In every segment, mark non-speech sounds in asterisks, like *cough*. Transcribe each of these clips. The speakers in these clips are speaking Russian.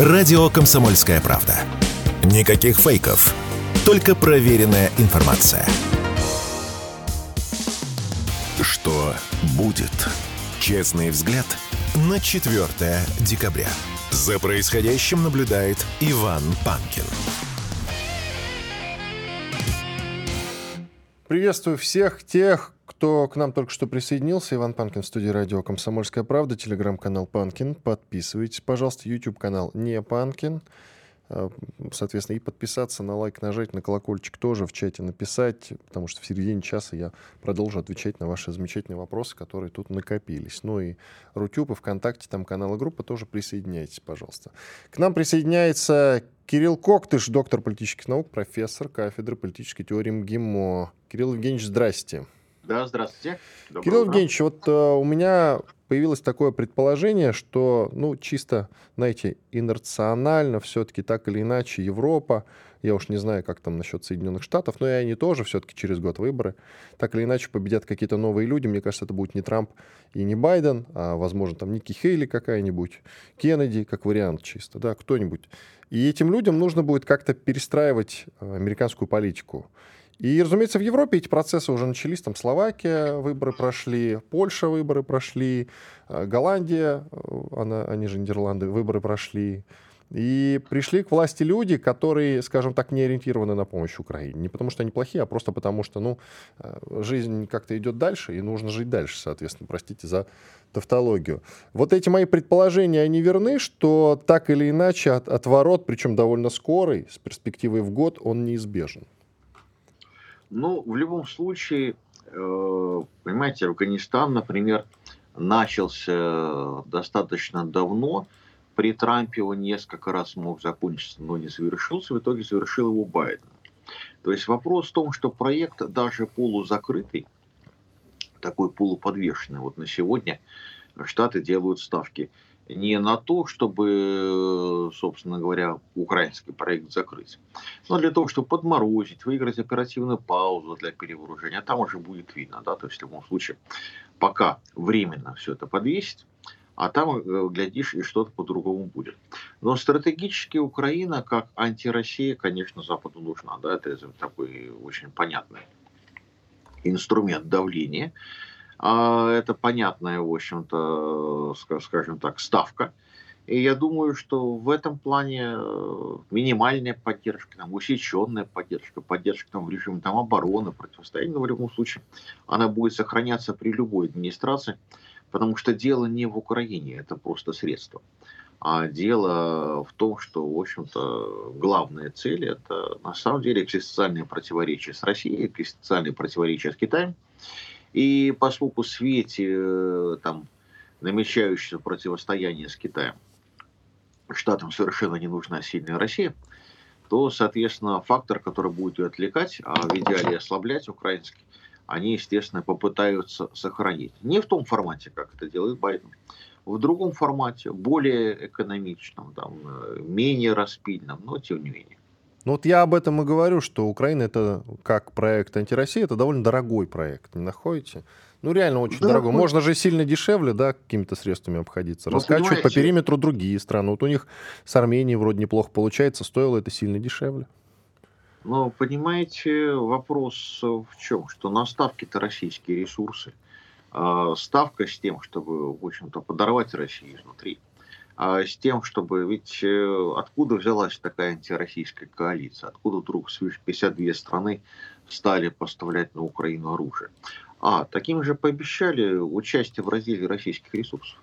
Радио «Комсомольская правда». Никаких фейков, только проверенная информация. Что будет? Честный взгляд на 4 декабря. За происходящим наблюдает Иван Панкин. Приветствую всех тех, кто к нам только что присоединился. Иван Панкин в студии радио «Комсомольская правда», телеграм-канал «Панкин». Подписывайтесь, пожалуйста, YouTube-канал «Не Панкин». Э, соответственно, и подписаться на лайк, нажать на колокольчик тоже в чате написать, потому что в середине часа я продолжу отвечать на ваши замечательные вопросы, которые тут накопились. Ну и Рутюб, и ВКонтакте, там канал и группа, тоже присоединяйтесь, пожалуйста. К нам присоединяется Кирилл Коктыш, доктор политических наук, профессор кафедры политической теории МГИМО. Кирилл Евгеньевич, здрасте. Да, здравствуйте. Доброе Кирилл утро. Евгеньевич, вот э, у меня появилось такое предположение, что, ну, чисто, знаете, инерционально все-таки так или иначе Европа, я уж не знаю, как там насчет Соединенных Штатов, но и они тоже все-таки через год выборы, так или иначе победят какие-то новые люди. Мне кажется, это будет не Трамп и не Байден, а, возможно, там Ники Хейли какая-нибудь, Кеннеди, как вариант чисто, да, кто-нибудь. И этим людям нужно будет как-то перестраивать э, американскую политику. И, разумеется, в Европе эти процессы уже начались. Там Словакия выборы прошли, Польша выборы прошли, э, Голландия, э, она, они же Нидерланды, выборы прошли. И пришли к власти люди, которые, скажем так, не ориентированы на помощь Украине. Не потому что они плохие, а просто потому что, ну, э, жизнь как-то идет дальше, и нужно жить дальше, соответственно. Простите за тавтологию. Вот эти мои предположения, они верны, что так или иначе от, отворот, причем довольно скорый, с перспективой в год, он неизбежен. Ну, в любом случае, э, понимаете, Афганистан, например, начался достаточно давно. При Трампе он несколько раз мог закончиться, но не завершился. В итоге завершил его Байден. То есть вопрос в том, что проект даже полузакрытый, такой полуподвешенный, вот на сегодня Штаты делают ставки – не на то, чтобы, собственно говоря, украинский проект закрыть, но для того, чтобы подморозить, выиграть оперативную паузу для перевооружения. Там уже будет видно, да, то есть в любом случае, пока временно все это подвесить, а там, э, глядишь, и что-то по-другому будет. Но стратегически Украина, как антироссия, конечно, Западу нужна. Да? Это такой очень понятный инструмент давления. А, это понятная, в общем-то, скажем так, ставка. И я думаю, что в этом плане э, минимальная поддержка, там, усеченная поддержка, поддержка там, в режиме там, обороны, противостояния, в любом случае, она будет сохраняться при любой администрации, потому что дело не в Украине, это просто средство. А дело в том, что, в общем-то, главная цель – это, на самом деле, экзистенциальное противоречие с Россией, экзистенциальное противоречие с Китаем – и поскольку свете э, там, намечающегося противостояния с Китаем Штатам совершенно не нужна сильная Россия, то, соответственно, фактор, который будет ее отвлекать, а в идеале ослаблять украинский, они, естественно, попытаются сохранить. Не в том формате, как это делает Байден, в другом формате, более экономичном, там, э, менее распильном, но тем не менее. Ну вот я об этом и говорю, что Украина это как проект антироссии, это довольно дорогой проект, не находите? Ну реально очень да, дорогой. Ну... Можно же сильно дешевле, да, какими-то средствами обходиться. Ну, Раскачивать по периметру другие страны. Вот у них с Арменией вроде неплохо получается, стоило это сильно дешевле. Но понимаете, вопрос в чем? Что на ставки-то российские ресурсы. А ставка с тем, чтобы, в общем-то, подорвать Россию изнутри – с тем, чтобы... Ведь э, откуда взялась такая антироссийская коалиция? Откуда вдруг свыше 52 страны стали поставлять на Украину оружие? А, таким же пообещали участие в разделе российских ресурсов.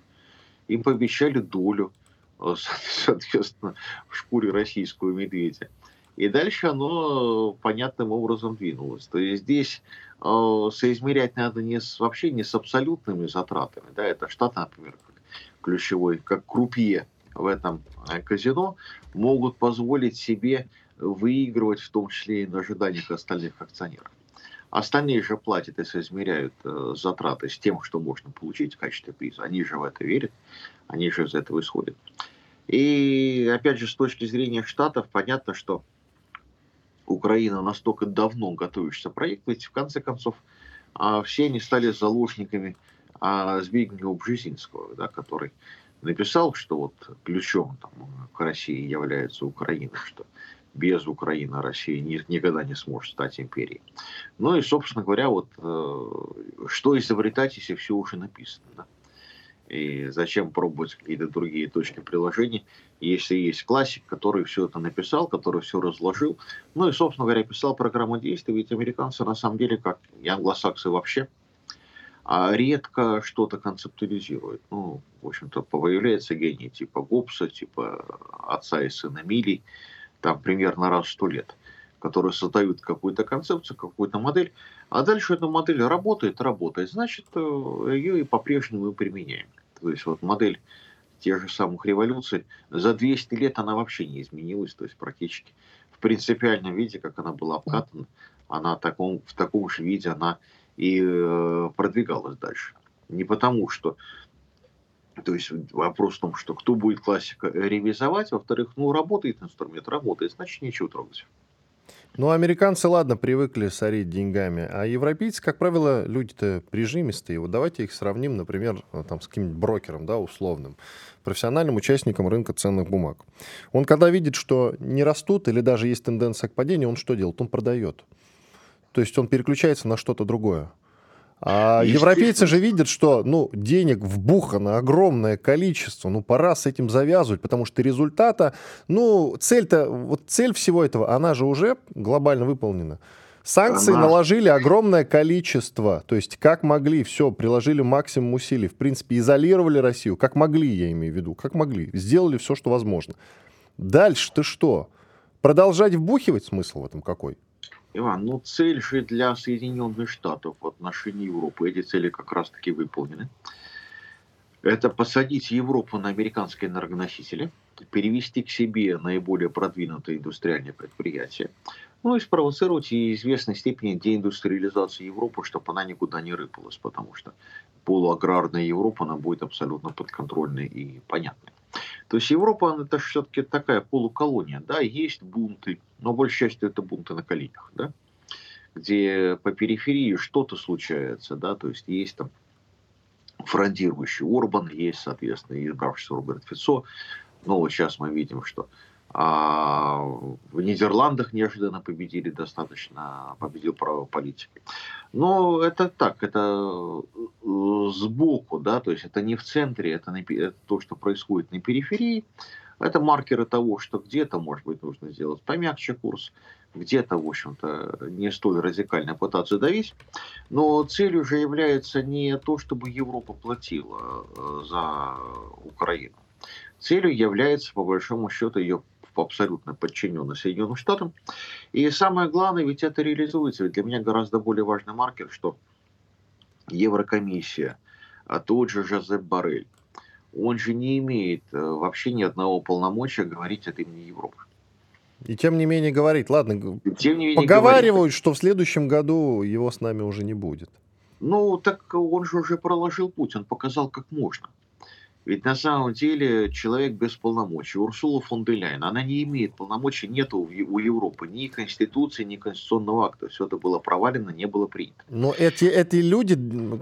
Им пообещали долю, э, *laughs* соответственно, в шкуре российского медведя. И дальше оно понятным образом двинулось. То есть здесь э, соизмерять надо не с, вообще не с абсолютными затратами. Да, это Штаты, например, ключевой, как крупье в этом э, казино, могут позволить себе выигрывать в том числе и на ожиданиях остальных акционеров. Остальные же платят и соизмеряют э, затраты с тем, что можно получить в качестве приза. Они же в это верят, они же из этого исходят. И опять же, с точки зрения Штатов, понятно, что Украина настолько давно готовится проект, ведь в конце концов а, все они стали заложниками а, Збигнева Бжезинского, да, который написал, что вот ключом там, к России является Украина, что без Украины Россия ни, никогда не сможет стать империей. Ну и, собственно говоря, вот э, что изобретать, если все уже написано. Да? И зачем пробовать какие-то другие точки приложений, если есть классик, который все это написал, который все разложил. Ну и, собственно говоря, писал программу действий, ведь американцы на самом деле, как и англосаксы вообще, редко что-то концептуализируют. Ну, в общем-то, появляется гений типа Гоббса, типа отца и сына Милей, там примерно раз в сто лет, которые создают какую-то концепцию, какую-то модель, а дальше эта модель работает, работает, значит, э, ее и по-прежнему применяем. То есть вот модель тех же самых революций, за 200 лет она вообще не изменилась, то есть практически в принципиальном виде, как она была обкатана, она в таком, в таком же виде она и э, продвигалась дальше. Не потому, что то есть вопрос в том, что кто будет классика ревизовать, во-вторых, ну работает инструмент, работает, значит нечего трогать. Ну, американцы, ладно, привыкли сорить деньгами, а европейцы, как правило, люди-то прижимистые. Вот давайте их сравним, например, э, там, с каким-нибудь брокером, да, условным, профессиональным участником рынка ценных бумаг. Он, когда видит, что не растут или даже есть тенденция к падению, он что делает? Он продает. То есть он переключается на что-то другое. А европейцы же видят, что ну, денег вбухано огромное количество, ну пора с этим завязывать, потому что результата, ну цель-то, вот цель всего этого, она же уже глобально выполнена. Санкции она... наложили огромное количество, то есть как могли, все, приложили максимум усилий, в принципе, изолировали Россию, как могли, я имею в виду, как могли, сделали все, что возможно. Дальше ты что? Продолжать вбухивать смысл в этом какой? Иван, ну цель же для Соединенных Штатов в отношении Европы, эти цели как раз-таки выполнены. Это посадить Европу на американские энергоносители, перевести к себе наиболее продвинутые индустриальные предприятия, ну и спровоцировать и известной степени деиндустриализацию Европы, чтобы она никуда не рыпалась, потому что полуаграрная Европа, она будет абсолютно подконтрольной и понятной. То есть Европа, это все-таки такая полуколония, да, есть бунты, но большей частью это бунты на коленях, да, где по периферии что-то случается, да, то есть есть там фрондирующий Орбан, есть, соответственно, избравшийся Роберт Фицо, но вот сейчас мы видим, что а в Нидерландах неожиданно победили достаточно, победил право политики. Но это так, это э, сбоку, да, то есть это не в центре, это, на, это то, что происходит на периферии. Это маркеры того, что где-то, может быть, нужно сделать помягче курс, где-то, в общем-то, не столь радикально пытаться давить. Но целью же является не то, чтобы Европа платила э, за Украину. Целью является, по большому счету, ее абсолютно подчинены Соединенным Штатам. И самое главное, ведь это реализуется. Ведь для меня гораздо более важный маркер, что Еврокомиссия, а тот же Жозеп Барель, он же не имеет э, вообще ни одного полномочия говорить от имени Европы. И тем не менее говорить, ладно, тем не менее поговаривают, говорит. что в следующем году его с нами уже не будет. Ну, так он же уже проложил путь, он показал, как можно. Ведь на самом деле человек без полномочий. Урсула фон де Ляйен, она не имеет полномочий, нет у Европы ни конституции, ни конституционного акта. Все это было провалено, не было принято. Но эти, эти люди,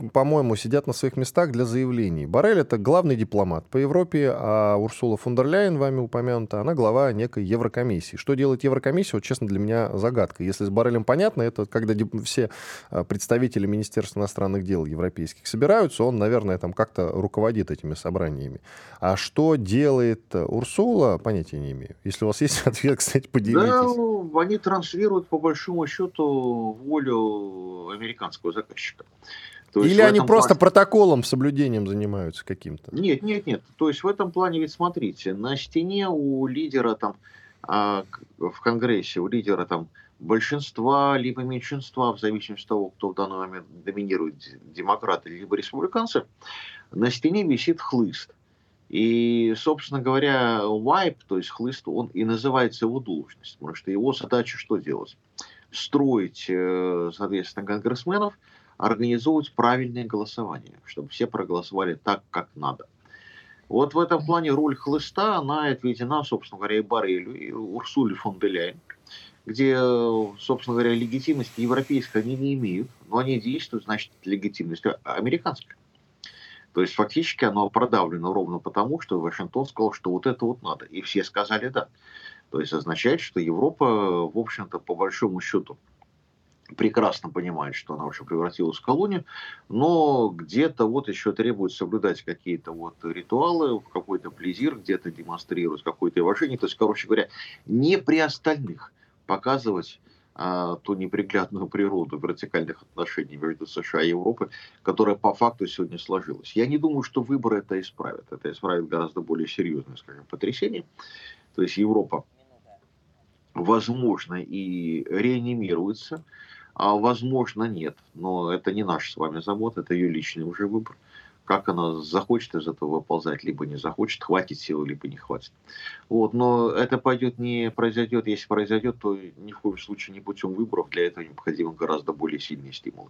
по-моему, сидят на своих местах для заявлений. Барель это главный дипломат по Европе, а Урсула фон дер Ляйен, вами упомянута, она глава некой Еврокомиссии. Что делает Еврокомиссия, вот честно, для меня загадка. Если с Барелем понятно, это когда все а, представители Министерства иностранных дел европейских собираются, он, наверное, там как-то руководит этими собраниями собраниями. А что делает э, Урсула, понятия не имею. Если у вас есть *laughs* ответ, кстати, поделитесь. Да, они транслируют, по большому счету, волю американского заказчика. То Или они просто плане... протоколом, соблюдением занимаются каким-то? Нет, нет, нет. То есть в этом плане, ведь смотрите, на стене у лидера там а, в Конгрессе, у лидера там большинства, либо меньшинства, в зависимости от того, кто в данный момент доминирует, демократы либо республиканцы, на стене висит хлыст. И, собственно говоря, вайп, то есть хлыст, он и называется его должность, потому что его задача что делать? Строить, э, соответственно, конгрессменов, организовывать правильное голосование, чтобы все проголосовали так, как надо. Вот в этом плане роль хлыста, она отведена, собственно говоря, и Барелю, и Урсуле фон де где, собственно говоря, легитимности европейской они не имеют, но они действуют, значит, легитимностью американской. То есть фактически оно продавлено ровно потому, что Вашингтон сказал, что вот это вот надо. И все сказали да. То есть означает, что Европа, в общем-то, по большому счету, прекрасно понимает, что она уже превратилась в колонию, но где-то вот еще требует соблюдать какие-то вот ритуалы, какой-то плезир, где-то демонстрировать какое-то уважение. То есть, короче говоря, не при остальных показывать ту неприглядную природу вертикальных отношений между США и Европой, которая по факту сегодня сложилась. Я не думаю, что выборы это исправят. Это исправит гораздо более серьезное, скажем, потрясение. То есть Европа, возможно, и реанимируется, а возможно, нет. Но это не наша с вами забота, это ее личный уже выбор как она захочет из этого выползать, либо не захочет, хватит силы, либо не хватит. Вот, но это пойдет не произойдет, если произойдет, то ни в коем случае не путем выборов, для этого необходимы гораздо более сильные стимулы.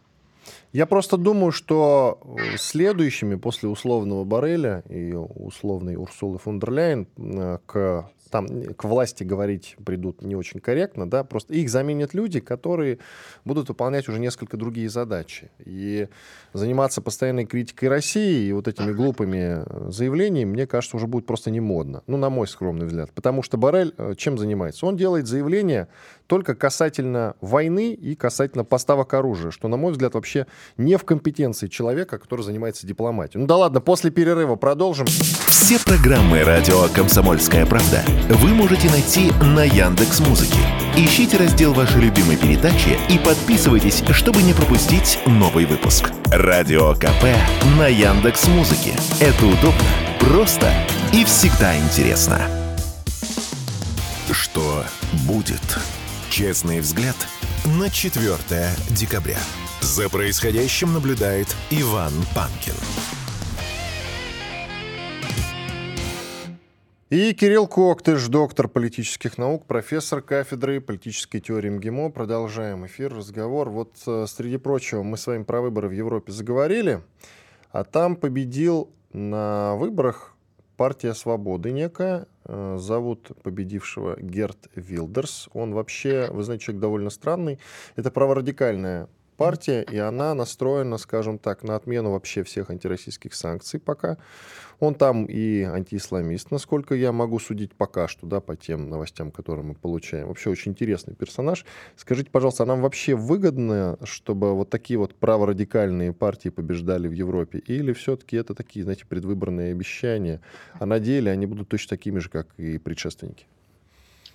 Я просто думаю, что э, следующими после условного Барреля и условной Урсулы фон дер Ляйен э, к там к власти говорить придут не очень корректно, да, просто их заменят люди, которые будут выполнять уже несколько другие задачи. И заниматься постоянной критикой России и вот этими глупыми э, заявлениями, мне кажется, уже будет просто не модно. Ну, на мой скромный взгляд. Потому что Барель э, чем занимается? Он делает заявления только касательно войны и касательно поставок оружия, что, на мой взгляд, вообще не в компетенции человека, который занимается дипломатией. Ну да ладно, после перерыва продолжим. Все программы «Радио Комсомольская правда» вы можете найти на Яндекс Музыке. Ищите раздел вашей любимой передачи и подписывайтесь, чтобы не пропустить новый выпуск. Радио КП на Яндекс Музыке. Это удобно, просто и всегда интересно. Что будет? Честный взгляд на 4 декабря. За происходящим наблюдает Иван Панкин. И Кирилл Коктыш, доктор политических наук, профессор кафедры политической теории МГИМО. Продолжаем эфир, разговор. Вот, э, среди прочего, мы с вами про выборы в Европе заговорили, а там победил на выборах партия свободы некая. Э, зовут победившего Герт Вилдерс. Он вообще, вы знаете, человек довольно странный. Это праворадикальная партия, и она настроена, скажем так, на отмену вообще всех антироссийских санкций пока. Он там и антиисламист, насколько я могу судить пока что, да, по тем новостям, которые мы получаем. Вообще очень интересный персонаж. Скажите, пожалуйста, а нам вообще выгодно, чтобы вот такие вот праворадикальные партии побеждали в Европе? Или все-таки это такие, знаете, предвыборные обещания, а на деле они будут точно такими же, как и предшественники?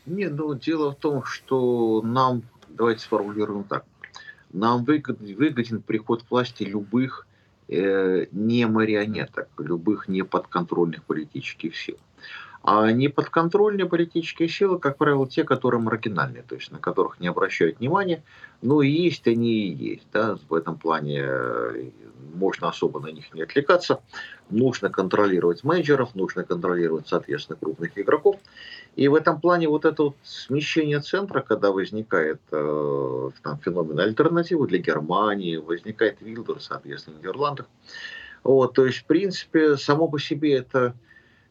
Нет, ну дело в том, что нам, давайте сформулируем так, нам выгоден, выгоден приход власти любых не марионеток, любых неподконтрольных политических сил. А неподконтрольные политические силы, как правило, те, которые маргинальные, то есть на которых не обращают внимания, но есть они и есть. Да? В этом плане э, можно особо на них не отвлекаться. Нужно контролировать менеджеров, нужно контролировать, соответственно, крупных игроков. И в этом плане вот это вот смещение центра, когда возникает э, там, феномен альтернативы для Германии, возникает Вилдер, соответственно, в Нидерландах. Вот, то есть, в принципе, само по себе это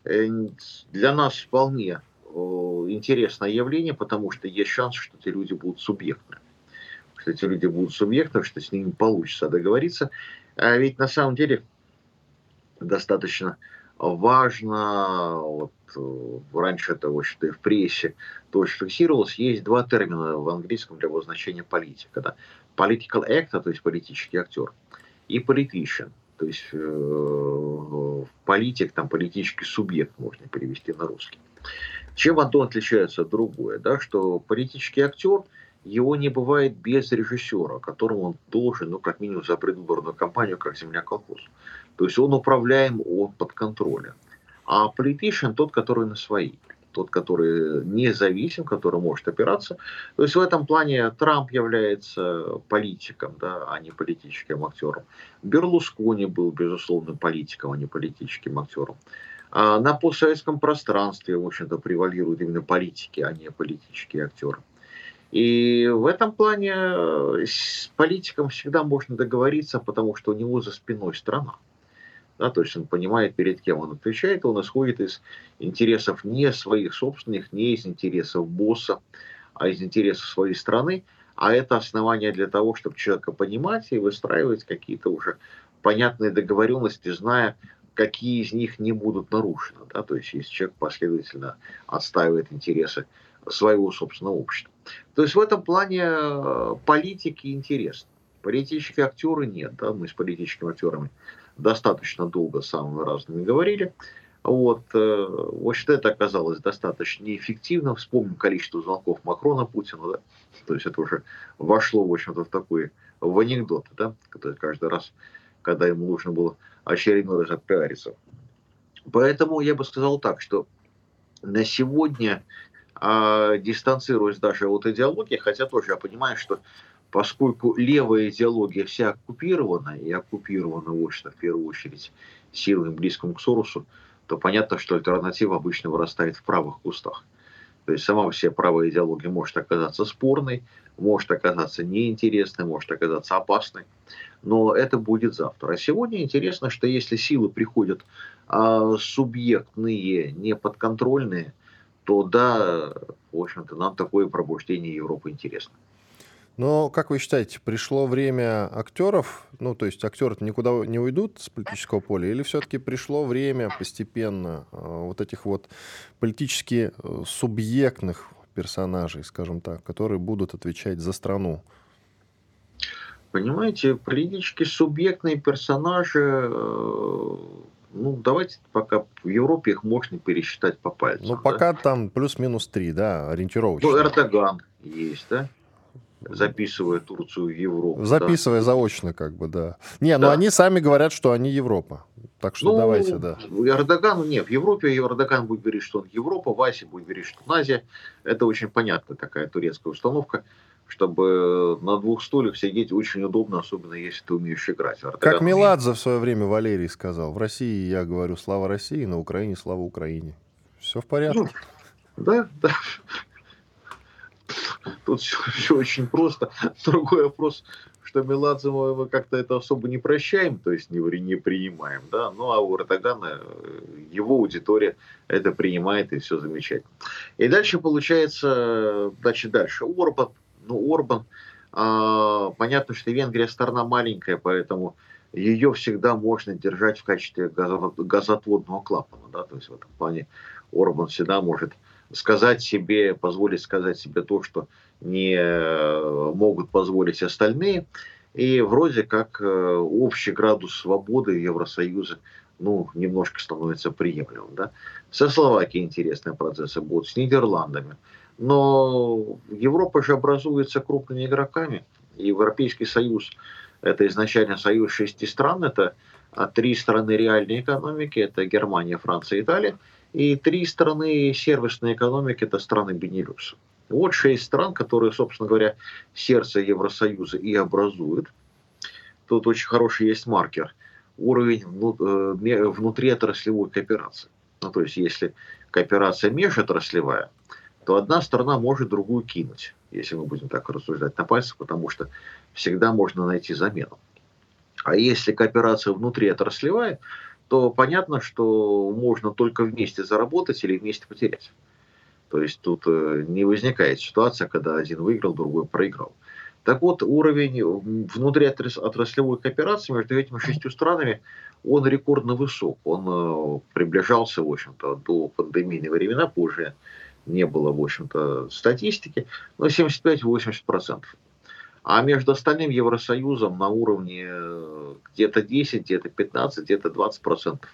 для нас вполне э, интересное явление, потому что есть шанс, что эти люди будут субъектны. Что эти люди будут субъектны, что с ними получится договориться. А ведь на самом деле достаточно важно, вот э, раньше это, в общем-то, и в прессе тоже фиксировалось, есть два термина в английском для обозначения политика. Да? Political actor, то есть политический актер, и politician, то есть э, политик, там политический субъект можно перевести на русский. Чем одно отличается от другое, да, что политический актер – его не бывает без режиссера, которому он должен, ну, как минимум, за предвыборную кампанию, как земля колхоз. То есть он управляем, он под контролем. А политичен тот, который на свои. Тот, который независим, который может опираться. То есть в этом плане Трамп является политиком, да, а не политическим актером. Берлускони был, безусловно, политиком, а не политическим актером. А на постсоветском пространстве, в общем-то, превалируют именно политики, а не политические актеры. И в этом плане с политиком всегда можно договориться, потому что у него за спиной страна. Да, то есть он понимает, перед кем он отвечает, он исходит из интересов не своих собственных, не из интересов босса, а из интересов своей страны. А это основание для того, чтобы человека понимать и выстраивать какие-то уже понятные договоренности, зная, какие из них не будут нарушены. Да? То есть, если человек последовательно отстаивает интересы своего собственного общества. То есть, в этом плане э, политики интересны. Политические актеры нет. Да? Мы с политическими актерами достаточно долго самыми разными говорили. Вот, э, в общем это оказалось достаточно неэффективно. Вспомним количество звонков Макрона Путину, да? То есть это уже вошло, в общем-то, в такой, в анекдот, да? Который каждый раз, когда ему нужно было очередной раз отпиариться. Поэтому я бы сказал так, что на сегодня, а, дистанцируясь даже от идеологии, хотя тоже я понимаю, что поскольку левая идеология вся оккупирована, и оккупирована, в общем в первую очередь, силами близким к Соросу, то понятно, что альтернатива обычно вырастает в правых кустах. То есть сама все правая идеология может оказаться спорной, может оказаться неинтересной, может оказаться опасной, но это будет завтра. А сегодня интересно, что если силы приходят а, субъектные, неподконтрольные, то да, в общем-то, нам такое пробуждение Европы интересно. Но, как вы считаете, пришло время актеров, ну, то есть актеры никуда не уйдут с политического поля, или все-таки пришло время постепенно э, вот этих вот политически э, субъектных персонажей, скажем так, которые будут отвечать за страну? Понимаете, политически субъектные персонажи, э, ну, давайте пока в Европе их можно пересчитать по пальцам. Ну, пока да? там плюс-минус три, да, ориентировочно. Ну, Эрдоган есть, да? Записывая Турцию в Европу. Записывая да. заочно, как бы, да. Не, ну да. но они сами говорят, что они Европа. Так что ну, давайте, да. Эрдогану нет. В Европе Эрдоган будет говорить, что он Европа, Вася будет говорить, что он Азия. Это очень понятная такая турецкая установка чтобы на двух стульях сидеть очень удобно, особенно если ты умеешь играть. Эрдоган как Меладзе в свое время Валерий сказал. В России я говорю слава России, на Украине слава Украине. Все в порядке. Ну, да, да. Тут все, все очень просто. Другой вопрос, что Меладзе мы как-то это особо не прощаем, то есть не, не принимаем, да, ну а у Эрдогана э, его аудитория это принимает и все замечательно. И дальше получается, значит, дальше Орбан, ну Орбан, а, понятно, что Венгрия страна маленькая, поэтому ее всегда можно держать в качестве газотводного клапана, да, то есть в этом плане Орбан всегда может сказать себе, позволить сказать себе то, что не э, могут позволить остальные. И вроде как э, общий градус свободы Евросоюза ну, немножко становится приемлемым. Да? Со Словакией интересные процессы будут, с Нидерландами. Но Европа же образуется крупными игроками. Европейский Союз – это изначально союз шести стран. Это а, три страны реальной экономики. Это Германия, Франция, Италия – и три страны сервисной экономики – это страны Бенилюкса. Вот шесть стран, которые, собственно говоря, сердце Евросоюза и образуют. Тут очень хороший есть маркер. Уровень э, внутриотраслевой кооперации. Ну, то есть, если кооперация межотраслевая, то одна страна может другую кинуть, если мы будем так рассуждать на пальцах, потому что всегда можно найти замену. А если кооперация внутриотраслевая, то понятно, что можно только вместе заработать или вместе потерять. То есть тут э, не возникает ситуация, когда один выиграл, другой проиграл. Так вот, уровень внутриотраслевой кооперации между этими шестью странами, он рекордно высок. Он э, приближался, в общем-то, до пандемийной времена, позже не было, в общем-то, статистики, но 75-80%. А между остальным Евросоюзом на уровне э, где-то 10, где-то 15, где-то 20 процентов.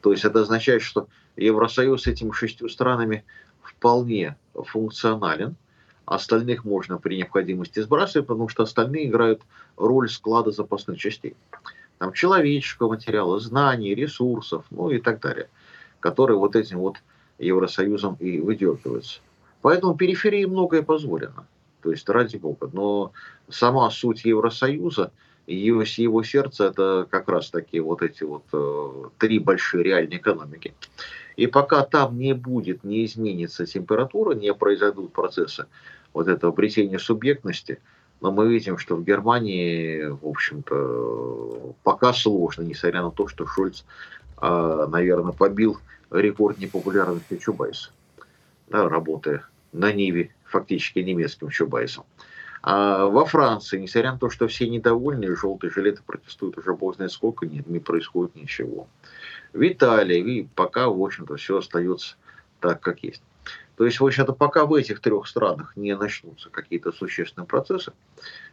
То есть это означает, что Евросоюз с этими шестью странами вполне функционален. Остальных можно при необходимости сбрасывать, потому что остальные играют роль склада запасных частей. Там человеческого материала, знаний, ресурсов, ну и так далее, которые вот этим вот Евросоюзом и выдергиваются. Поэтому периферии многое позволено. То есть, ради бога. Но сама суть Евросоюза, его, его сердце, это как раз таки вот эти вот э, три большие реальные экономики. И пока там не будет, не изменится температура, не произойдут процессы вот этого обретения субъектности, но мы видим, что в Германии, в общем-то, пока сложно, несмотря на то, что Шольц, э, наверное, побил рекорд непопулярности Чубайса, да, работая на Ниве фактически немецким Чубайсом. А во Франции, несмотря на то, что все недовольны, желтые жилеты протестуют уже бог знает сколько, нет, не происходит ничего. В Италии и пока, в общем-то, все остается так, как есть. То есть, в общем-то, пока в этих трех странах не начнутся какие-то существенные процессы,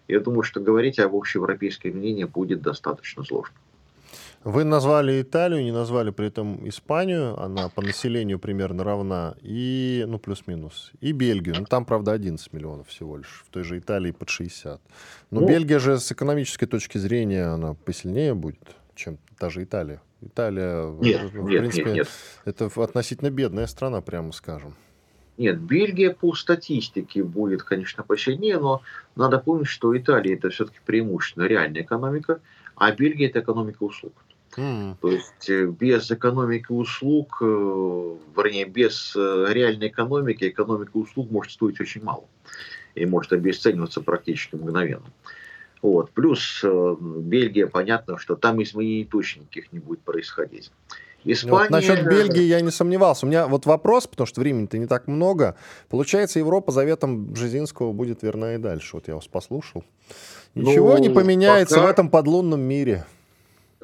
я думаю, что говорить об общеевропейском мнении будет достаточно сложно. Вы назвали Италию, не назвали при этом Испанию, она по населению примерно равна, и, ну, плюс-минус, и Бельгию, ну, там, правда, 11 миллионов всего лишь, в той же Италии под 60. Но ну, Бельгия же с экономической точки зрения, она посильнее будет, чем даже Италия. Италия, нет, в нет, принципе, нет, нет. это относительно бедная страна, прямо скажем. Нет, Бельгия по статистике будет, конечно, посильнее, но надо помнить, что Италия это все-таки преимущественно реальная экономика, а Бельгия это экономика услуг. Mm. То есть э, без экономики услуг, э, вернее, без э, реальной экономики, экономика услуг может стоить очень мало. И может обесцениваться практически мгновенно. Вот. Плюс Бельгия, понятно, что там изменений точно никаких не будет происходить. Испания... Вот насчет Бельгии я не сомневался. У меня вот вопрос, потому что времени-то не так много. Получается, Европа заветом Бжезинского будет верна и дальше. Вот я вас послушал. Ничего ну, не поменяется пока... в этом подлунном мире.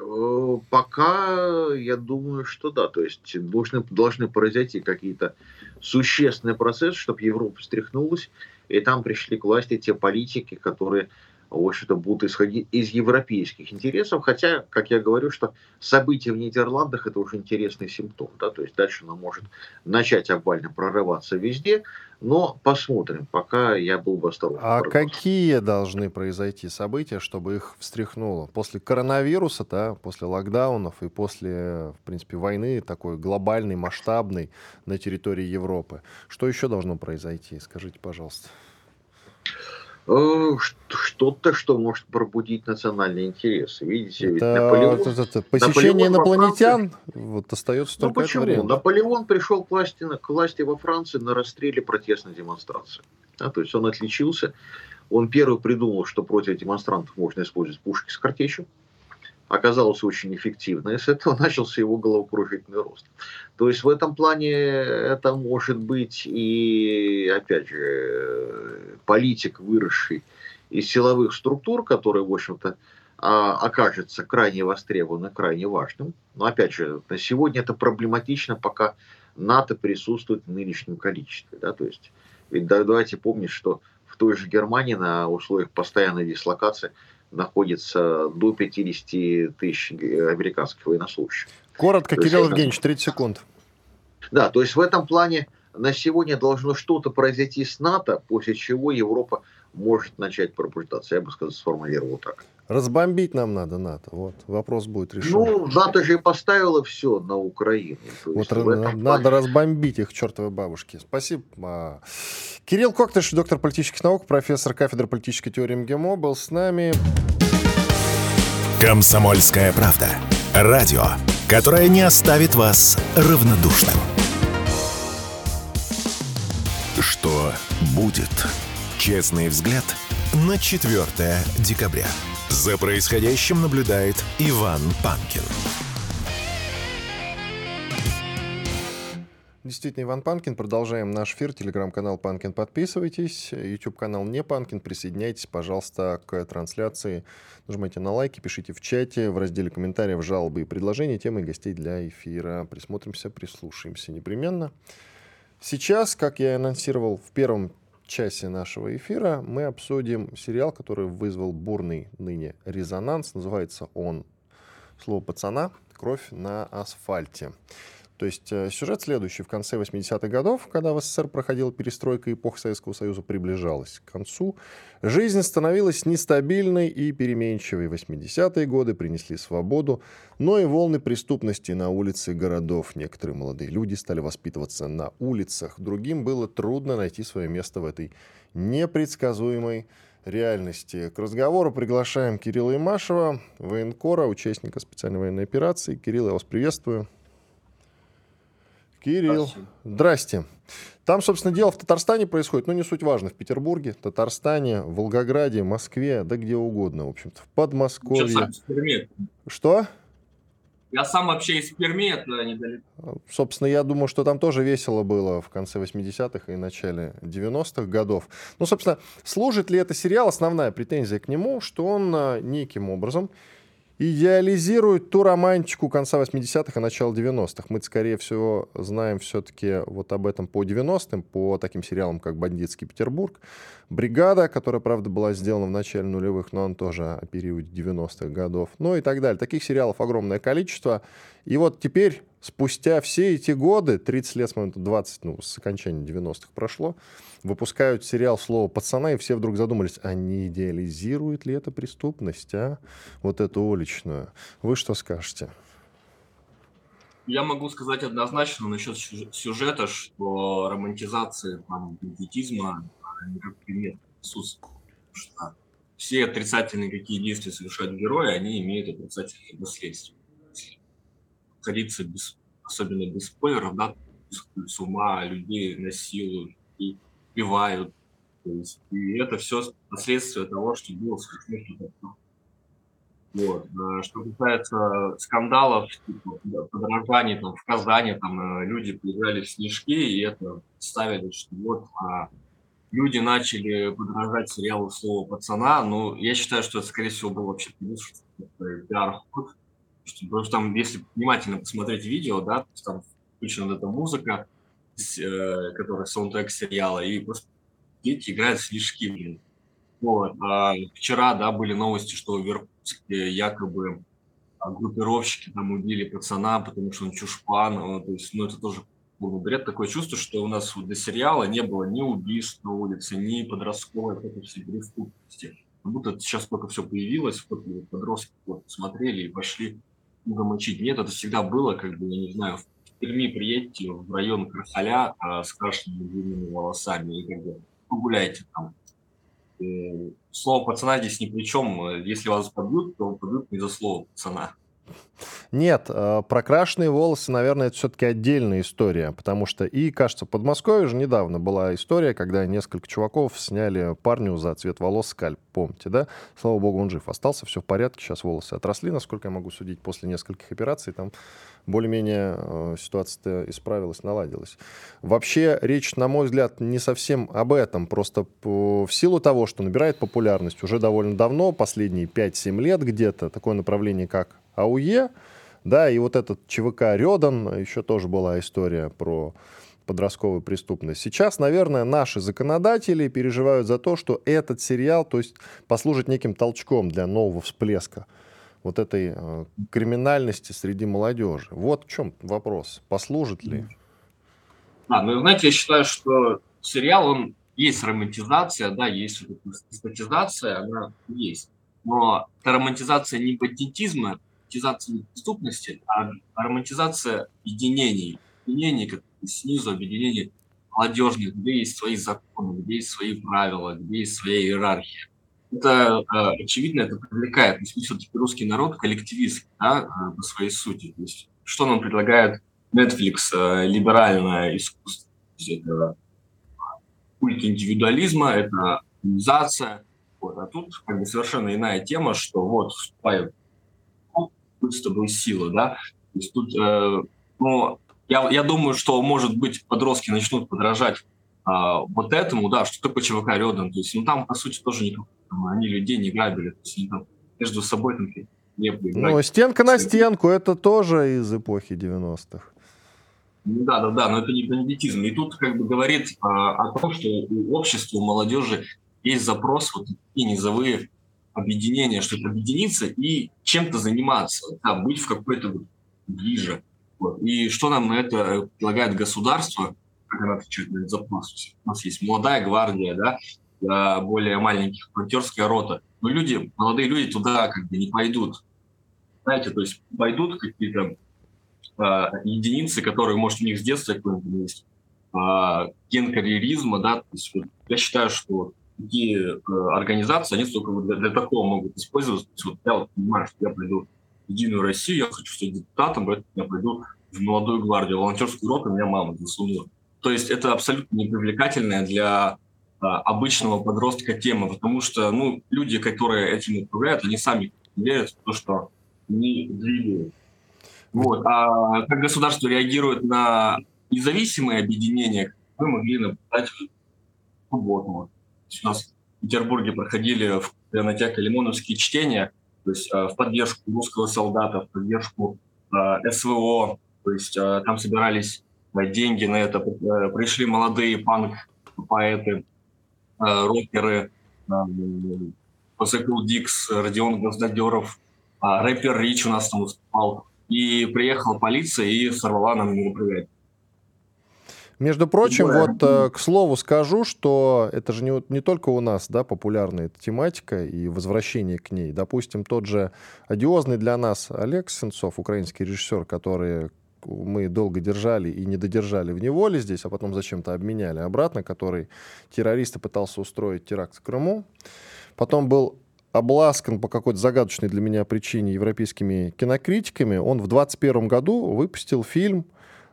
Э, пока я думаю, что да. То есть должны, должны произойти какие-то существенные процессы, чтобы Европа встряхнулась, и там пришли к власти те политики, которые в общем-то, будут исходить из европейских интересов, хотя, как я говорю, что события в Нидерландах это уже интересный симптом, да, то есть дальше она может начать обвально прорываться везде, но посмотрим, пока я был бы осторожен. А какие должны произойти события, чтобы их встряхнуло? После коронавируса, да, после локдаунов и после, в принципе, войны такой глобальной, масштабной на территории Европы. Что еще должно произойти? Скажите, пожалуйста. Э, что-то, что может пробудить национальные интересы. Видите, это, ведь Наполеон... Это, это, посещение Наполеон инопланетян Франции... вот остается ну, только ну, почему? Вариант. Наполеон пришел к власти, к власти во Франции на расстреле протестной демонстрации. Да, то есть он отличился. Он первый придумал, что против демонстрантов можно использовать пушки с картечью оказалось очень эффективно, и с этого *laughs* начался его головокружительный рост. То есть в этом плане это может быть и, опять же, политик, выросший из силовых структур, который, в общем-то, а, окажется крайне востребованным, крайне важным. Но, опять же, на сегодня это проблематично, пока НАТО присутствует в нынешнем количестве. Да? То есть, ведь давайте помнить, что в той же Германии на условиях постоянной дислокации находится до 50 тысяч американских военнослужащих. Коротко, то Кирилл Евгеньевич, 30 секунд. Да, то есть в этом плане на сегодня должно что-то произойти с НАТО, после чего Европа может начать пробуждаться. Я бы сказал, сформулировал так. Разбомбить нам надо НАТО. Вот, вопрос будет решен. Ну, НАТО же и поставило все на Украину. Вот надо плане... разбомбить их, чертовы бабушки. Спасибо. А, Кирилл Коктыш, доктор политических наук, профессор кафедры политической теории МГИМО, был с нами. Комсомольская правда. Радио, которое не оставит вас равнодушным. Что будет? Честный взгляд на 4 декабря. За происходящим наблюдает Иван Панкин. Действительно, Иван Панкин. Продолжаем наш эфир. Телеграм-канал Панкин. Подписывайтесь. YouTube-канал Не Панкин. Присоединяйтесь, пожалуйста, к трансляции. Нажимайте на лайки, пишите в чате, в разделе комментариев, жалобы и предложения, темы гостей для эфира. Присмотримся, прислушаемся непременно. Сейчас, как я анонсировал в первом часе нашего эфира, мы обсудим сериал, который вызвал бурный ныне резонанс. Называется он «Слово пацана. Кровь на асфальте». То есть э, сюжет следующий. В конце 80-х годов, когда в СССР проходила перестройка, эпоха Советского Союза приближалась к концу, жизнь становилась нестабильной и переменчивой. 80-е годы принесли свободу, но и волны преступности на улице городов. Некоторые молодые люди стали воспитываться на улицах. Другим было трудно найти свое место в этой непредсказуемой реальности. К разговору приглашаем Кирилла Имашева, военкора, участника специальной военной операции. Кирилл, я вас приветствую. Кирилл, Спасибо. здрасте. Там, собственно, дело в Татарстане происходит, но не суть важно. В Петербурге, Татарстане, Волгограде, Москве, да где угодно, в общем-то. В Подмосковье. Что? Я сам вообще из Перми, это недалеко. Собственно, я думаю, что там тоже весело было в конце 80-х и начале 90-х годов. Ну, собственно, служит ли это сериал? Основная претензия к нему, что он а, неким образом идеализирует ту романтику конца 80-х и начала 90-х. Мы, скорее всего, знаем все-таки вот об этом по 90-м, по таким сериалам, как «Бандитский Петербург», «Бригада», которая, правда, была сделана в начале нулевых, но он тоже о периоде 90-х годов, ну и так далее. Таких сериалов огромное количество. И вот теперь, спустя все эти годы, 30 лет с момента 20, ну, с окончания 90-х прошло, выпускают сериал «Слово пацана», и все вдруг задумались, а не идеализирует ли это преступность, а? Вот эту уличную. Вы что скажете? Я могу сказать однозначно насчет сюжета, что романтизация там, бандитизма пример присутствует. Что все отрицательные какие действия совершают герои, они имеют отрицательные последствия. Ходиться без, особенно без спойлеров, да, с ума людей насилуют, и убивают. То есть, и это все последствия того, что было совершено вот. А что касается скандалов, типа, подражаний там, в Казани, там э, люди приезжали в снежки, и это ставили, что вот а, люди начали подражать сериалу «Слово пацана», но я считаю, что это, скорее всего, был вообще пиар-ход, потому что там, если внимательно посмотреть видео, да, там включена вот эта музыка, Э, который саундтрек сериала, и просто дети играют снежки, блин. Вот. А вчера, да, были новости, что в Иркутске якобы группировщики там убили пацана, потому что он чушпан. Ну, то есть, ну, это тоже полный бред. Такое чувство, что у нас вот до сериала не было ни убийств на улице, ни подростковой какой-то всей преступности. Как будто сейчас только все появилось, вот подростки вот, смотрели и пошли замочить. Нет, это всегда было, как бы, я не знаю, в Перми приедете в район Крахаля а, с крашенными длинными волосами и как бы погуляйте там. И слово пацана здесь ни при чем. Если вас побьют, то побьют не за слово пацана. Нет, э, прокрашенные волосы, наверное, это все-таки отдельная история, потому что и, кажется, в Подмосковье же недавно была история, когда несколько чуваков сняли парню за цвет волос скальп, помните, да? Слава богу, он жив остался, все в порядке, сейчас волосы отросли, насколько я могу судить, после нескольких операций там более-менее э, ситуация исправилась, наладилась. Вообще речь, на мой взгляд, не совсем об этом, просто в силу того, что набирает популярность уже довольно давно, последние 5-7 лет где-то, такое направление, как АУЕ, да, и вот этот ЧВК Рёдан, еще тоже была история про подростковую преступность. Сейчас, наверное, наши законодатели переживают за то, что этот сериал, то есть послужит неким толчком для нового всплеска вот этой э, криминальности среди молодежи. Вот в чем вопрос. Послужит ли? А, ну, знаете, я считаю, что сериал, он есть романтизация, да, есть статизация, она есть. Но это романтизация не бандитизма, романтизация преступности, а романтизация объединений. Объединений, как снизу объединений молодежных, где есть свои законы, где есть свои правила, где есть своя иерархия. Это, э, очевидно, это привлекает. То есть все-таки русский народ коллективист да, э, по своей сути. То есть, что нам предлагает Netflix, э, либеральное искусство? Это культ индивидуализма, это организация. Вот. А тут как бы совершенно иная тема, что вот вступают будет с тобой сила, да. То есть тут, э, ну, я, я думаю, что, может быть, подростки начнут подражать а, вот этому, да, что такое ЧВК Рёдан, то есть, ну, там, по сути, тоже никак, там, они людей не грабили, то есть, они там между собой там не были. Ну, стенка на стенку, это тоже из эпохи 90-х. Ну да, да, да, но это не бандитизм. И тут как бы говорит а, о том, что у общества, у молодежи есть запрос вот такие низовые объединение, чтобы объединиться и чем-то заниматься, да, быть в какой-то ближе. И что нам на это предлагает государство, как она отвечает на этот запрос? У нас есть молодая гвардия, да, для более маленьких, волонтерская рота. Но люди, молодые люди туда как бы не пойдут. Знаете, то есть пойдут какие-то а, единицы, которые, может, у них с детства какой-нибудь есть а, ген карьеризма, да, то есть вот, я считаю, что такие э, организации, они только для, для такого могут использоваться. Вот я вот понимаю, что я пойду в Единую Россию, я хочу стать депутатом, поэтому я пойду в молодую гвардию, волонтерскую роту меня мама засунула. То есть это абсолютно непривлекательная для а, обычного подростка тема, потому что ну, люди, которые этим управляют, они сами верят в то, что они двигают Вот. А как государство реагирует на независимые объединения, мы могли наблюдать в субботу. У нас в Петербурге проходили в кинотеатре Лимоновские чтения, то есть в поддержку русского солдата, в поддержку СВО, то есть там собирались деньги на это, пришли молодые панк-поэты, рокеры, Посекл Дикс, Родион Гвоздодеров, рэпер Рич у нас там выступал. И приехала полиция и сорвала нам мероприятие. Между прочим, да. вот э, к слову скажу, что это же не, не только у нас да, популярная эта тематика и возвращение к ней. Допустим, тот же одиозный для нас Олег Сенцов, украинский режиссер, который мы долго держали и не додержали в неволе здесь, а потом зачем-то обменяли обратно, который террориста пытался устроить теракт в Крыму. Потом был обласкан по какой-то загадочной для меня причине европейскими кинокритиками. Он в 2021 году выпустил фильм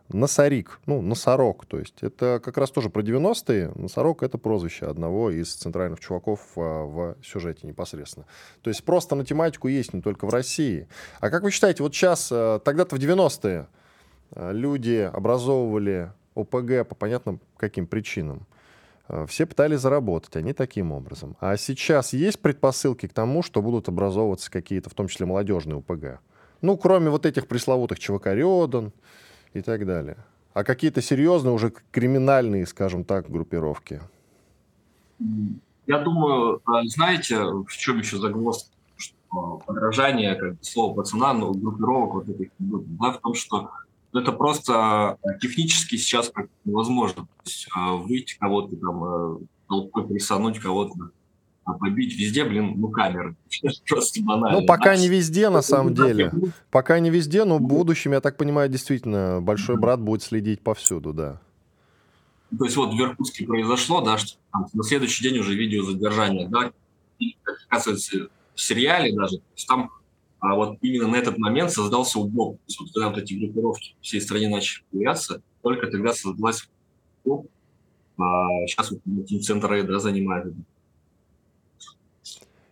«Носорик», ну, «Носорог», то есть это как раз тоже про 90-е. «Носорог» — это прозвище одного из центральных чуваков а, в сюжете непосредственно. То есть просто на тематику есть не только в России. А как вы считаете, вот сейчас, а, тогда-то в 90-е а, люди образовывали ОПГ по понятным каким причинам. Все пытались заработать, они таким образом. А сейчас есть предпосылки к тому, что будут образовываться какие-то, в том числе молодежные ОПГ? Ну, кроме вот этих пресловутых ЧВК «Рёдан», и так далее. А какие-то серьезные уже криминальные, скажем так, группировки? Я думаю, а, знаете, в чем еще загвоздка? Что подражание, как слово пацана, но группировок вот этих, да, в том, что это просто технически сейчас невозможно. То есть, а, выйти кого-то там, толпой присануть кого-то а побить везде, блин, ну, камеры. *laughs* Просто банально. Ну, пока не везде, на самом деле. Пока не везде, но в будущем, я так понимаю, действительно, большой брат будет следить повсюду, да. То есть вот в Иркутске произошло, да, что там, на следующий день уже видео задержания, да, и, как оказывается, в сериале даже, то есть там а вот именно на этот момент создался удоб. То есть вот когда вот эти группировки в всей стране начали появляться, только тогда создалась. А сейчас вот центр рейда занимает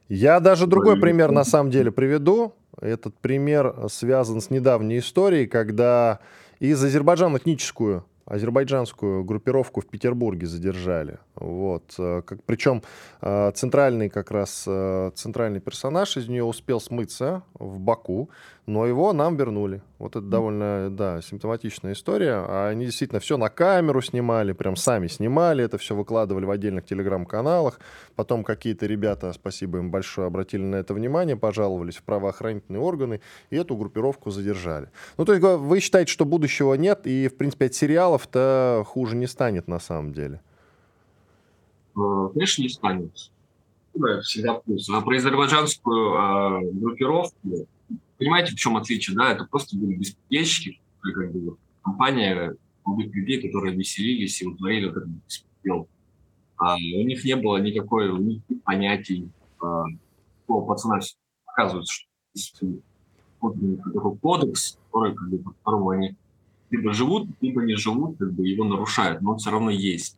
я даже другой пример на самом деле приведу. Этот пример связан с недавней историей, когда из Азербайджана этническую азербайджанскую группировку в Петербурге задержали. Вот. Э, как, причем э, центральный как раз э, центральный персонаж из нее успел смыться в Баку, но его нам вернули. Вот это довольно, да, симптоматичная история. А они действительно все на камеру снимали, прям сами снимали, это все выкладывали в отдельных телеграм-каналах. Потом какие-то ребята, спасибо им большое, обратили на это внимание, пожаловались в правоохранительные органы и эту группировку задержали. Ну, то есть вы считаете, что будущего нет, и, в принципе, от сериалов-то хуже не станет на самом деле? Э, конечно, не станет. Всегда плюс. А про азербайджанскую а, группировку понимаете, в чем отличие, да? Это просто были беспредельщики, как бы компания молодых людей, которые веселились и утворили вот этот беспредел. А у них не было никакой у них понятий а, такого пацана. Оказывается, что есть такой кодекс, который, как бы, по которому они либо живут, либо не живут, как бы его нарушают, но он все равно есть.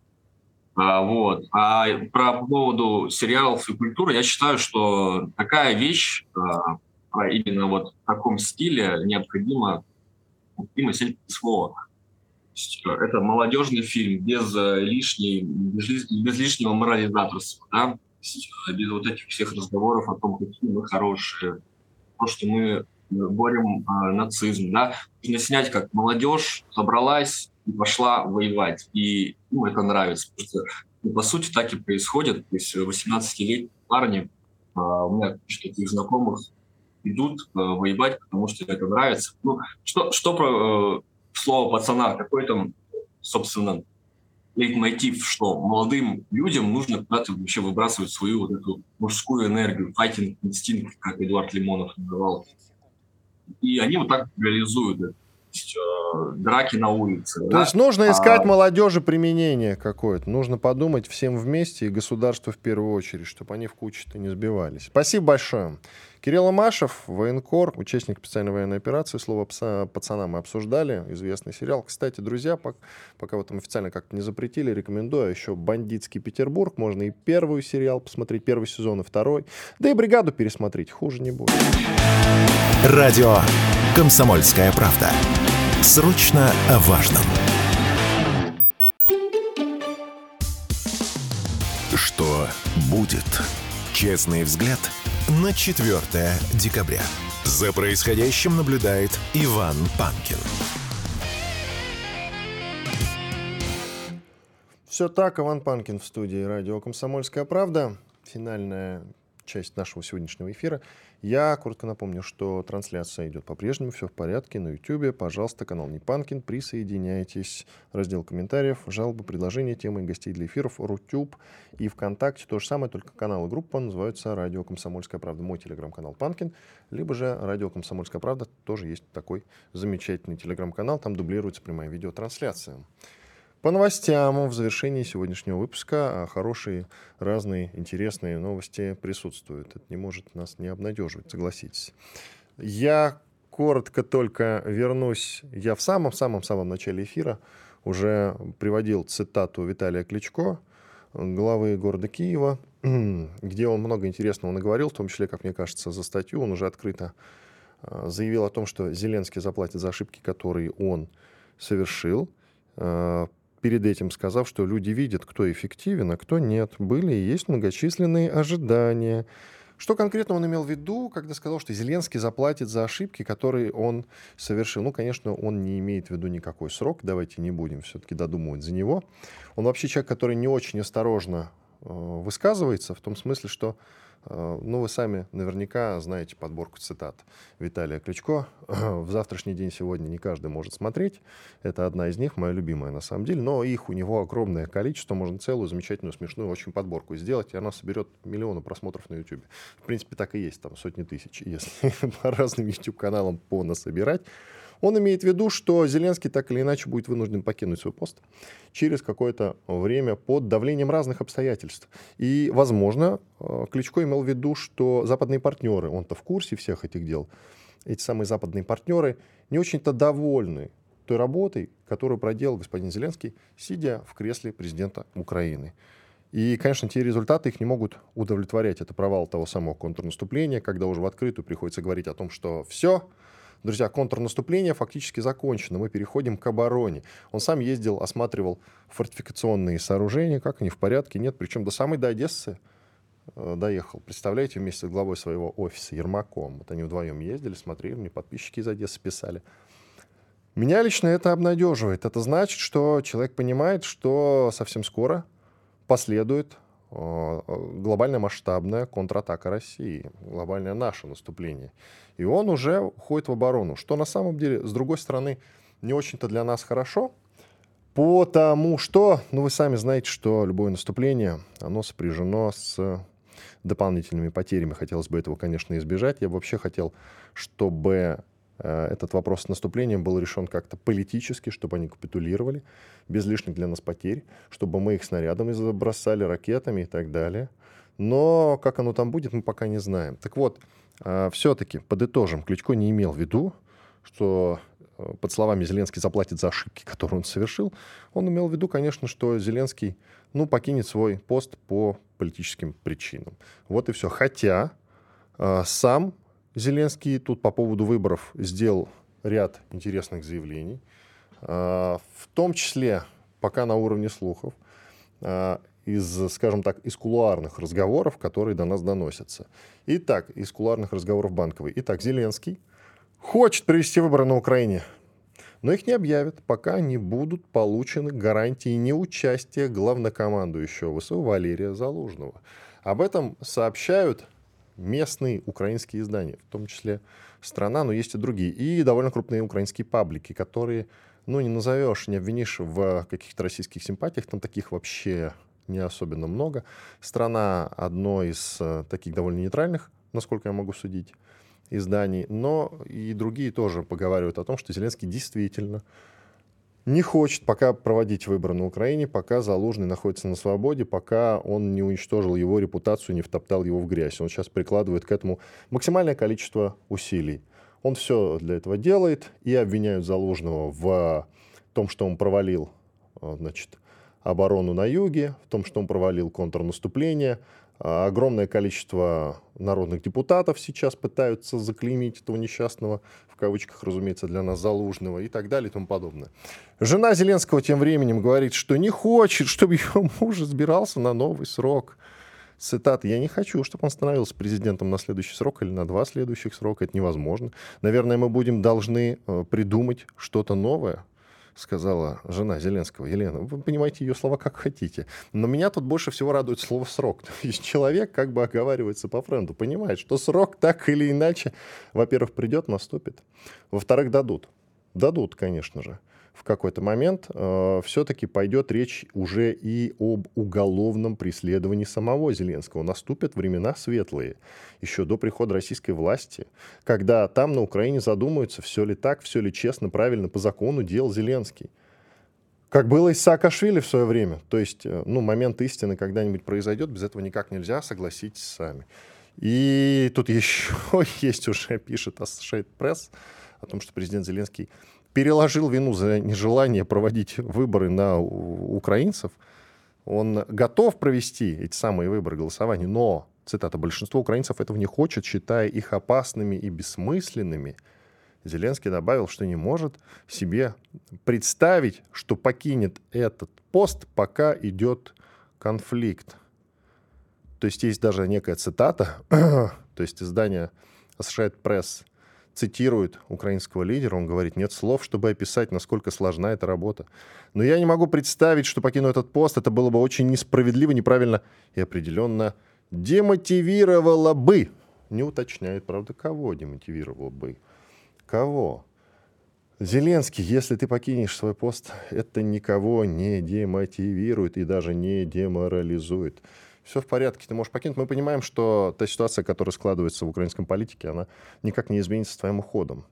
А, вот. А про поводу сериалов и культуры я считаю, что такая вещь а именно вот в таком стиле необходимо, необходимо слово. Э, это молодежный фильм без э, лишней, без, без лишнего морализаторства, да? Э, без вот этих всех разговоров о том, какие мы хорошие, то, что мы борем а, нацизм, да, нужно снять, как молодежь собралась и пошла воевать, и им это нравится, потому что, ну, по сути, так и происходит, то есть 18-летние парни, а, у меня таких знакомых идут э, воевать, потому что это нравится. Ну, что, что про э, слово пацана, какой там, собственно, лейтмотив, что молодым людям нужно куда-то вообще выбрасывать свою вот эту мужскую энергию, файтинг инстинкт, как Эдуард Лимонов называл. И они вот так реализуют это. Э, драки на улице. То да? есть нужно искать а... молодежи применение какое-то. Нужно подумать всем вместе и государству в первую очередь, чтобы они в кучу-то не сбивались. Спасибо большое. Кирилл Амашев, военкор, участник специальной военной операции. Слово пса, пацана мы обсуждали. Известный сериал. Кстати, друзья, пока, пока вот там официально как-то не запретили, рекомендую еще «Бандитский Петербург». Можно и первый сериал посмотреть, первый сезон и второй. Да и «Бригаду» пересмотреть. Хуже не будет. Радио «Комсомольская правда». Срочно о важном. Что будет? Честный взгляд на 4 декабря. За происходящим наблюдает Иван Панкин. Все так, Иван Панкин в студии радио «Комсомольская правда». Финальная часть нашего сегодняшнего эфира. Я коротко напомню, что трансляция идет по-прежнему, все в порядке на YouTube. Пожалуйста, канал Непанкин, присоединяйтесь. Раздел комментариев, жалобы, предложения, темы гостей для эфиров, Рутюб и ВКонтакте. То же самое, только канал и группа называются «Радио Комсомольская правда». Мой телеграм-канал Панкин, либо же «Радио Комсомольская правда». Тоже есть такой замечательный телеграм-канал, там дублируется прямая видеотрансляция. По новостям в завершении сегодняшнего выпуска а, хорошие, разные, интересные новости присутствуют. Это не может нас не обнадеживать, согласитесь. Я коротко только вернусь. Я в самом-самом-самом начале эфира уже приводил цитату Виталия Кличко, главы города Киева, *clears throat* где он много интересного наговорил, в том числе, как мне кажется, за статью. Он уже открыто а, заявил о том, что Зеленский заплатит за ошибки, которые он совершил. Перед этим сказав, что люди видят, кто эффективен, а кто нет. Были и есть многочисленные ожидания. Что конкретно он имел в виду, когда сказал, что Зеленский заплатит за ошибки, которые он совершил? Ну, конечно, он не имеет в виду никакой срок, давайте не будем все-таки додумывать за него. Он вообще человек, который не очень осторожно э, высказывается, в том смысле, что ну, вы сами наверняка знаете подборку цитат Виталия Кличко. *clears throat* В завтрашний день сегодня не каждый может смотреть. Это одна из них, моя любимая на самом деле. Но их у него огромное количество. Можно целую замечательную, смешную очень подборку сделать, и она соберет миллионы просмотров на YouTube. В принципе, так и есть, там сотни тысяч, *laughs* если *laughs* по разным YouTube-каналам понасобирать. Он имеет в виду, что Зеленский так или иначе будет вынужден покинуть свой пост через какое-то время под давлением разных обстоятельств. И, возможно, э, Кличко имел в виду, что западные партнеры, он-то в курсе всех этих дел, эти самые западные партнеры не очень-то довольны той работой, которую проделал господин Зеленский, сидя в кресле президента Украины. И, конечно, те результаты их не могут удовлетворять. Это провал того самого контрнаступления, когда уже в открытую приходится говорить о том, что все, Друзья, контрнаступление фактически закончено. Мы переходим к обороне. Он сам ездил, осматривал фортификационные сооружения, как они в порядке, нет. Причем до самой до Одессы э, доехал. Представляете, вместе с главой своего офиса Ермаком. Вот они вдвоем ездили, смотрели, мне подписчики из Одессы писали. Меня лично это обнадеживает. Это значит, что человек понимает, что совсем скоро последует глобальная масштабная контратака России, глобальное наше наступление. И он уже уходит в оборону, что на самом деле, с другой стороны, не очень-то для нас хорошо, потому что, ну вы сами знаете, что любое наступление, оно сопряжено с дополнительными потерями. Хотелось бы этого, конечно, избежать. Я вообще хотел, чтобы этот вопрос с наступлением был решен как-то политически, чтобы они капитулировали, без лишних для нас потерь, чтобы мы их снарядами забросали, ракетами и так далее. Но как оно там будет, мы пока не знаем. Так вот, э, все-таки подытожим, Кличко не имел в виду, что э, под словами Зеленский заплатит за ошибки, которые он совершил. Он имел в виду, конечно, что Зеленский ну, покинет свой пост по политическим причинам. Вот и все. Хотя сам Зеленский тут по поводу выборов сделал ряд интересных заявлений, а, в том числе пока на уровне слухов, а, из, скажем так, из кулуарных разговоров, которые до нас доносятся. Итак, из кулуарных разговоров банковой. Итак, Зеленский хочет провести выборы на Украине, но их не объявят, пока не будут получены гарантии неучастия главнокомандующего ВСУ Валерия Залужного. Об этом сообщают местные украинские издания, в том числе «Страна», но есть и другие. И довольно крупные украинские паблики, которые, ну, не назовешь, не обвинишь в каких-то российских симпатиях, там таких вообще не особенно много. «Страна» — одно из э, таких довольно нейтральных, насколько я могу судить, изданий, но и другие тоже поговаривают о том, что Зеленский действительно не хочет пока проводить выборы на Украине, пока Залужный находится на свободе, пока он не уничтожил его репутацию, не втоптал его в грязь. Он сейчас прикладывает к этому максимальное количество усилий. Он все для этого делает и обвиняют Залужного в том, что он провалил а, значит, оборону на юге, в том, что он провалил контрнаступление, огромное количество народных депутатов сейчас пытаются заклеймить этого несчастного, в кавычках, разумеется, для нас залужного и так далее и тому подобное. Жена Зеленского тем временем говорит, что не хочет, чтобы ее муж избирался на новый срок. Цитата. «Я не хочу, чтобы он становился президентом на следующий срок или на два следующих срока. Это невозможно. Наверное, мы будем должны э, придумать что-то новое, сказала жена Зеленского, Елена. Вы понимаете ее слова как хотите. Но меня тут больше всего радует слово «срок». То есть человек как бы оговаривается по френду, понимает, что срок так или иначе, во-первых, придет, наступит. Во-вторых, дадут. Дадут, конечно же в какой-то момент э, все-таки пойдет речь уже и об уголовном преследовании самого Зеленского. Наступят времена светлые, еще до прихода российской власти, когда там на Украине задумаются, все ли так, все ли честно, правильно, по закону делал Зеленский. Как было и с Саакашвили в свое время. То есть, э, ну, момент истины когда-нибудь произойдет, без этого никак нельзя, согласитесь сами. И тут еще *laughs* есть уже, пишет Associated Press, о том, что президент Зеленский переложил вину за нежелание проводить выборы на украинцев. Он готов провести эти самые выборы голосования, но, цитата, большинство украинцев этого не хочет, считая их опасными и бессмысленными. Зеленский добавил, что не может себе представить, что покинет этот пост, пока идет конфликт. То есть есть даже некая цитата, *clears throat* то есть издание Associated Press – цитирует украинского лидера, он говорит, нет слов, чтобы описать, насколько сложна эта работа. Но я не могу представить, что покину этот пост, это было бы очень несправедливо, неправильно и определенно демотивировало бы. Не уточняет, правда, кого демотивировало бы. Кого? Зеленский, если ты покинешь свой пост, это никого не демотивирует и даже не деморализует все в порядке, ты можешь покинуть. Мы понимаем, что та ситуация, которая складывается в украинском политике, она никак не изменится с твоим уходом.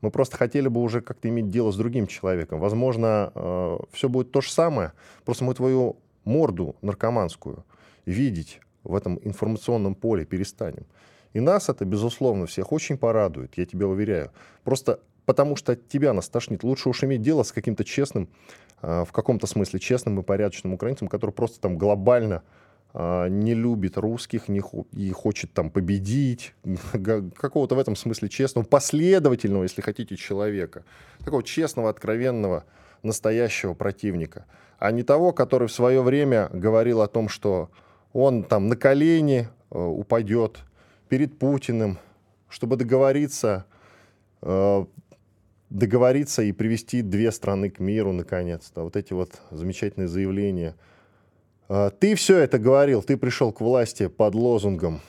Мы просто хотели бы уже как-то иметь дело с другим человеком. Возможно, э, все будет то же самое, просто мы твою морду наркоманскую видеть в этом информационном поле перестанем. И нас это, безусловно, всех очень порадует, я тебя уверяю. Просто потому что от тебя нас тошнит. Лучше уж иметь дело с каким-то честным, э, в каком-то смысле честным и порядочным украинцем, который просто там глобально не любит русских не, и хочет там победить, *laughs* какого-то в этом смысле честного, последовательного, если хотите, человека, такого честного, откровенного, настоящего противника, а не того, который в свое время говорил о том, что он там на колени э, упадет перед Путиным, чтобы договориться, э, договориться и привести две страны к миру наконец-то. Вот эти вот замечательные заявления – а, ты все это говорил, ты пришел к власти под лозунгом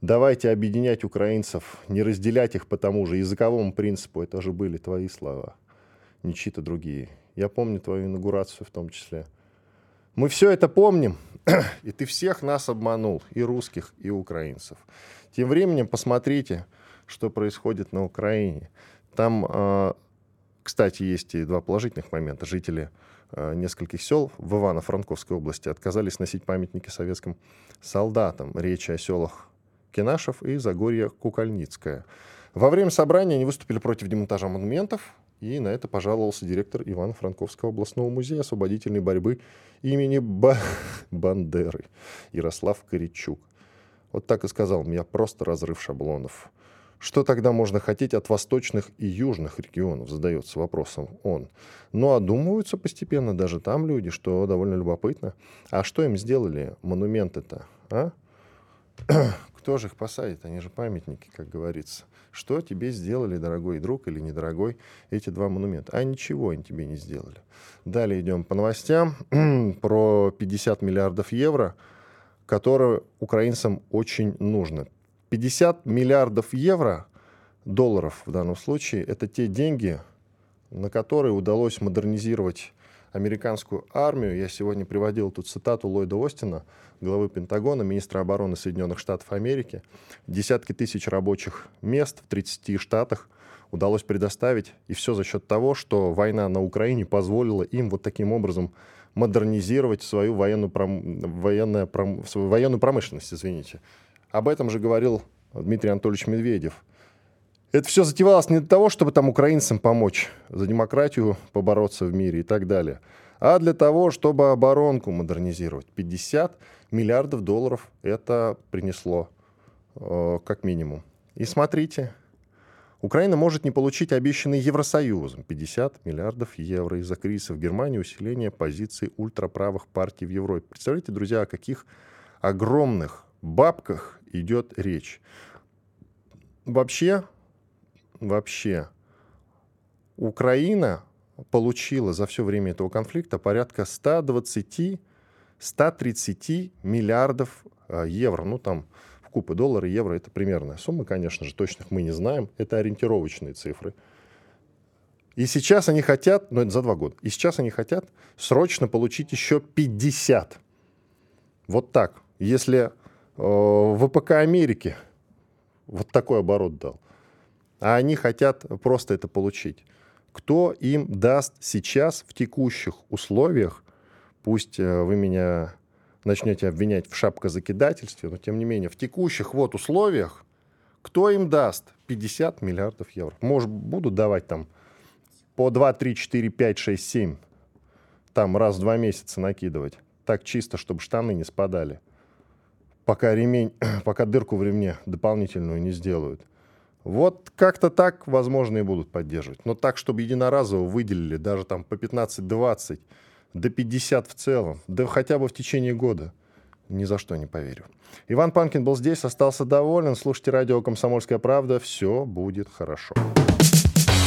«давайте объединять украинцев, не разделять их по тому же языковому принципу». Это же были твои слова, не чьи-то другие. Я помню твою инаугурацию в том числе. Мы все это помним, *clears throat* и ты всех нас обманул, и русских, и украинцев. Тем временем посмотрите, что происходит на Украине. Там, а, кстати, есть и два положительных момента. Жители нескольких сел в Ивано-Франковской области отказались носить памятники советским солдатам. Речь о селах Кенашев и Загорье Кукольницкое. Во время собрания они выступили против демонтажа монументов, и на это пожаловался директор Ивано-Франковского областного музея освободительной борьбы имени Ба... *laughs* Бандеры Ярослав Коричук. Вот так и сказал, меня просто разрыв шаблонов. Что тогда можно хотеть от восточных и южных регионов, задается вопросом он. Но ну, одумываются постепенно даже там люди, что довольно любопытно. А что им сделали монументы-то, а? *clears throat* Кто же их посадит? Они же памятники, как говорится. Что тебе сделали, дорогой друг или недорогой, эти два монумента? А ничего они тебе не сделали. Далее идем по новостям *clears throat* про 50 миллиардов евро, которые украинцам очень нужно. 50 миллиардов евро, долларов в данном случае, это те деньги, на которые удалось модернизировать американскую армию. Я сегодня приводил тут цитату Ллойда Остина, главы Пентагона, министра обороны Соединенных Штатов Америки. Десятки тысяч рабочих мест в 30 штатах удалось предоставить. И все за счет того, что война на Украине позволила им вот таким образом модернизировать свою военную, пром... военную, пром... свою военную промышленность, извините. Об этом же говорил Дмитрий Анатольевич Медведев. Это все затевалось не для того, чтобы там украинцам помочь, за демократию побороться в мире и так далее, а для того, чтобы оборонку модернизировать. 50 миллиардов долларов это принесло, э, как минимум. И смотрите, Украина может не получить обещанный Евросоюзом 50 миллиардов евро из-за кризиса в Германии, усиления позиций ультраправых партий в Европе. Представляете, друзья, о каких огромных бабках идет речь. Вообще, вообще, Украина получила за все время этого конфликта порядка 120-130 миллиардов э, евро. Ну, там, в купы доллары, евро, это примерная сумма, конечно же, точных мы не знаем. Это ориентировочные цифры. И сейчас они хотят, ну это за два года, и сейчас они хотят срочно получить еще 50. Вот так. Если ВПК Америки вот такой оборот дал, а они хотят просто это получить. Кто им даст сейчас в текущих условиях, пусть э, вы меня начнете обвинять в шапкозакидательстве, но тем не менее, в текущих вот условиях, кто им даст 50 миллиардов евро? Может, будут давать там по 2, 3, 4, 5, 6, 7, там раз в два месяца накидывать. Так чисто, чтобы штаны не спадали. Пока ремень, *clears throat* пока дырку в ремне дополнительную не сделают. Вот как-то так, возможно, и будут поддерживать. Но так, чтобы единоразово выделили даже там по 15-20, до 50 в целом, да хотя бы в течение года, ни за что не поверю. Иван Панкин был здесь, остался доволен. Слушайте радио «Комсомольская правда». Все будет хорошо.